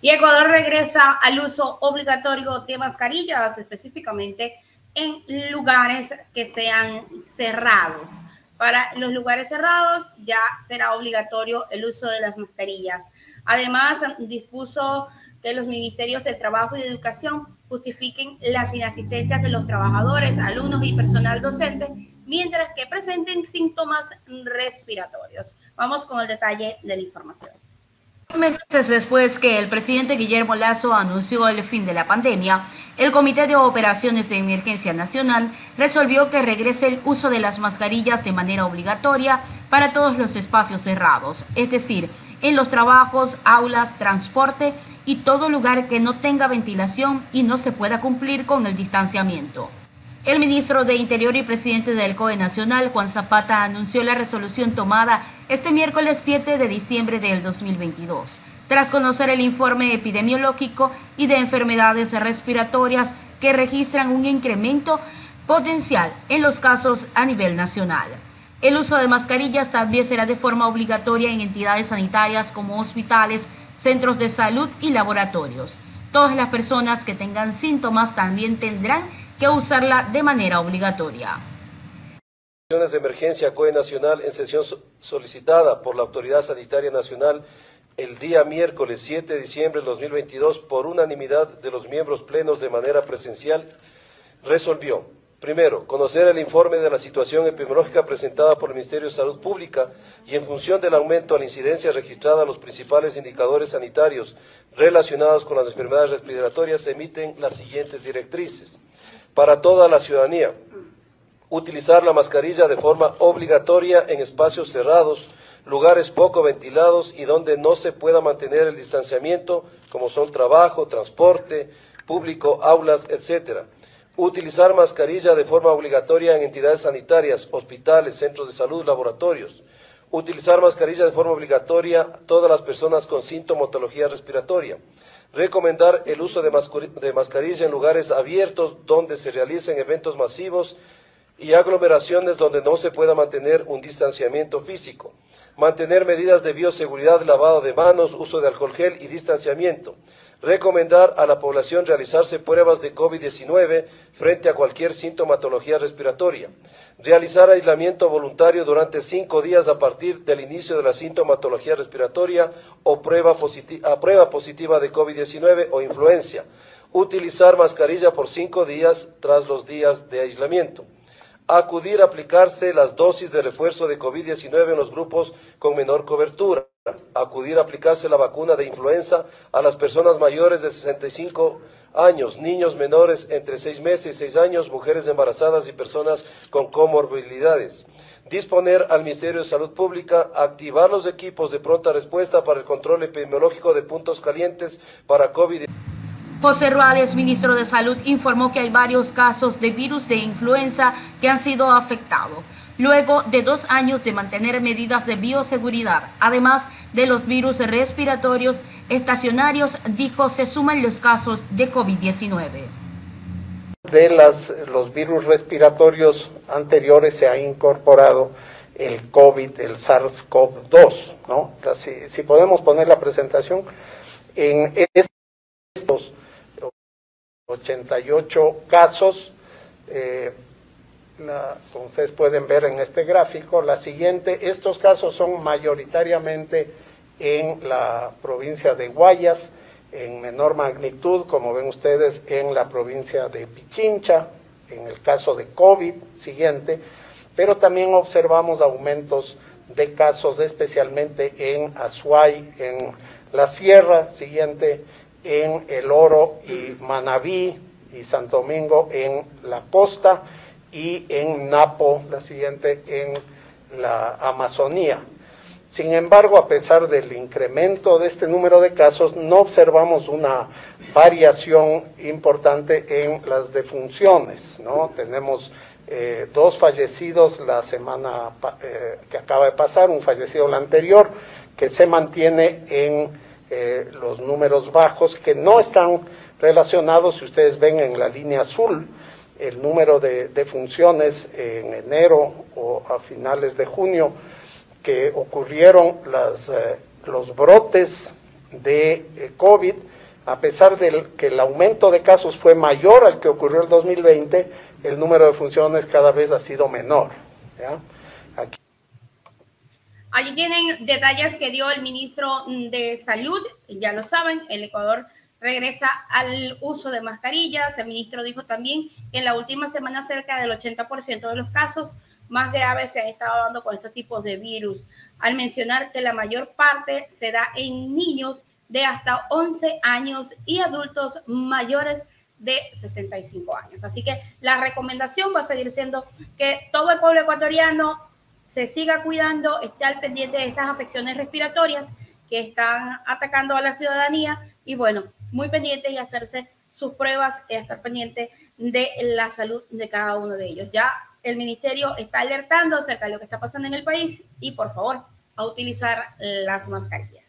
Y Ecuador regresa al uso obligatorio de mascarillas, específicamente en lugares que sean cerrados. Para los lugares cerrados ya será obligatorio el uso de las mascarillas. Además, dispuso que los ministerios de Trabajo y de Educación justifiquen las inasistencias de los trabajadores, alumnos y personal docente, mientras que presenten síntomas respiratorios. Vamos con el detalle de la información. Meses después que el presidente Guillermo Lazo anunció el fin de la pandemia, el Comité de Operaciones de Emergencia Nacional resolvió que regrese el uso de las mascarillas de manera obligatoria para todos los espacios cerrados, es decir, en los trabajos, aulas, transporte y todo lugar que no tenga ventilación y no se pueda cumplir con el distanciamiento. El ministro de Interior y presidente del COE Nacional, Juan Zapata, anunció la resolución tomada este miércoles 7 de diciembre del 2022, tras conocer el informe epidemiológico y de enfermedades respiratorias que registran un incremento potencial en los casos a nivel nacional. El uso de mascarillas también será de forma obligatoria en entidades sanitarias como hospitales, centros de salud y laboratorios. Todas las personas que tengan síntomas también tendrán que usarla de manera obligatoria. de emergencia COE Nacional en sesión solicitada por la Autoridad Sanitaria Nacional el día miércoles 7 de diciembre de 2022 por unanimidad de los miembros plenos de manera presencial, resolvió, primero, conocer el informe de la situación epidemiológica presentada por el Ministerio de Salud Pública y en función del aumento a la incidencia registrada los principales indicadores sanitarios relacionados con las enfermedades respiratorias se emiten las siguientes directrices para toda la ciudadanía. Utilizar la mascarilla de forma obligatoria en espacios cerrados, lugares poco ventilados y donde no se pueda mantener el distanciamiento, como son trabajo, transporte público, aulas, etc. Utilizar mascarilla de forma obligatoria en entidades sanitarias, hospitales, centros de salud, laboratorios. Utilizar mascarilla de forma obligatoria todas las personas con sintomatología respiratoria. Recomendar el uso de, mascarilla en lugares abiertos donde se realicen eventos masivos y aglomeraciones donde no se pueda mantener un distanciamiento físico, mantener medidas de bioseguridad, lavado de manos, uso de alcohol gel y distanciamiento, recomendar a la población realizarse pruebas de COVID-19 frente a cualquier sintomatología respiratoria, realizar aislamiento voluntario durante cinco días a partir del inicio de la sintomatología respiratoria o prueba, a prueba positiva de COVID-19 o influencia, utilizar mascarilla por cinco días tras los días de aislamiento. Acudir a aplicarse las dosis de refuerzo de COVID-19 en los grupos con menor cobertura, acudir a aplicarse la vacuna de influenza a las personas mayores de 65 años, niños menores entre 6 meses y 6 años, mujeres embarazadas y personas con comorbilidades. Disponer al Ministerio de Salud Pública activar los equipos de pronta respuesta para el control epidemiológico de puntos calientes para COVID-19. José Ruales, ministro de Salud, informó que hay varios casos de virus de influenza que han sido afectados, luego de dos años de mantener medidas de bioseguridad. Además de los virus respiratorios estacionarios, dijo, se suman los casos de COVID-19. De las, los virus respiratorios anteriores se ha incorporado el COVID, el SARS-CoV-2, ¿no? Si, podemos poner la presentación, en estos 88 casos. Eh, como ustedes pueden ver en este gráfico, la siguiente, estos casos son mayoritariamente en la provincia de Guayas, en menor magnitud, como ven ustedes, en la provincia de Pichincha, en el caso de COVID, siguiente, pero también observamos aumentos de casos, especialmente en Azuay, en la sierra, siguiente, en El Oro y Manabí y Santo Domingo en la costa y en Napo, la siguiente, en la Amazonía. Sin embargo, a pesar del incremento de este número de casos, no observamos una variación importante en las defunciones. ¿no? Tenemos eh, dos fallecidos la semana eh, que acaba de pasar, un fallecido la anterior, que se mantiene en eh, los números bajos que no están relacionados, si ustedes ven en la línea azul, el número de, funciones en enero o a finales de junio, que ocurrieron las, eh, los brotes de eh, COVID, a pesar de que el aumento de casos fue mayor al que ocurrió en 2020, el número de funciones cada vez ha sido menor. Aquí. Allí tienen detalles que dio el ministro de Salud, ya lo saben, el Ecuador regresa al uso de mascarillas. El ministro dijo también que en la última semana cerca del 80% de los casos más graves se han estado dando con estos tipos de virus, al mencionar que la mayor parte se da en niños de hasta 11 años y adultos mayores de 65 años. Así que la recomendación va a seguir siendo que todo el pueblo ecuatoriano se siga cuidando, esté al pendiente de estas afecciones respiratorias que están atacando a la ciudadanía y bueno, muy pendiente y hacerse sus pruebas y estar pendiente de la salud de cada uno de ellos. Ya el ministerio está alertando acerca de lo que está pasando en el país y por favor a utilizar las mascarillas.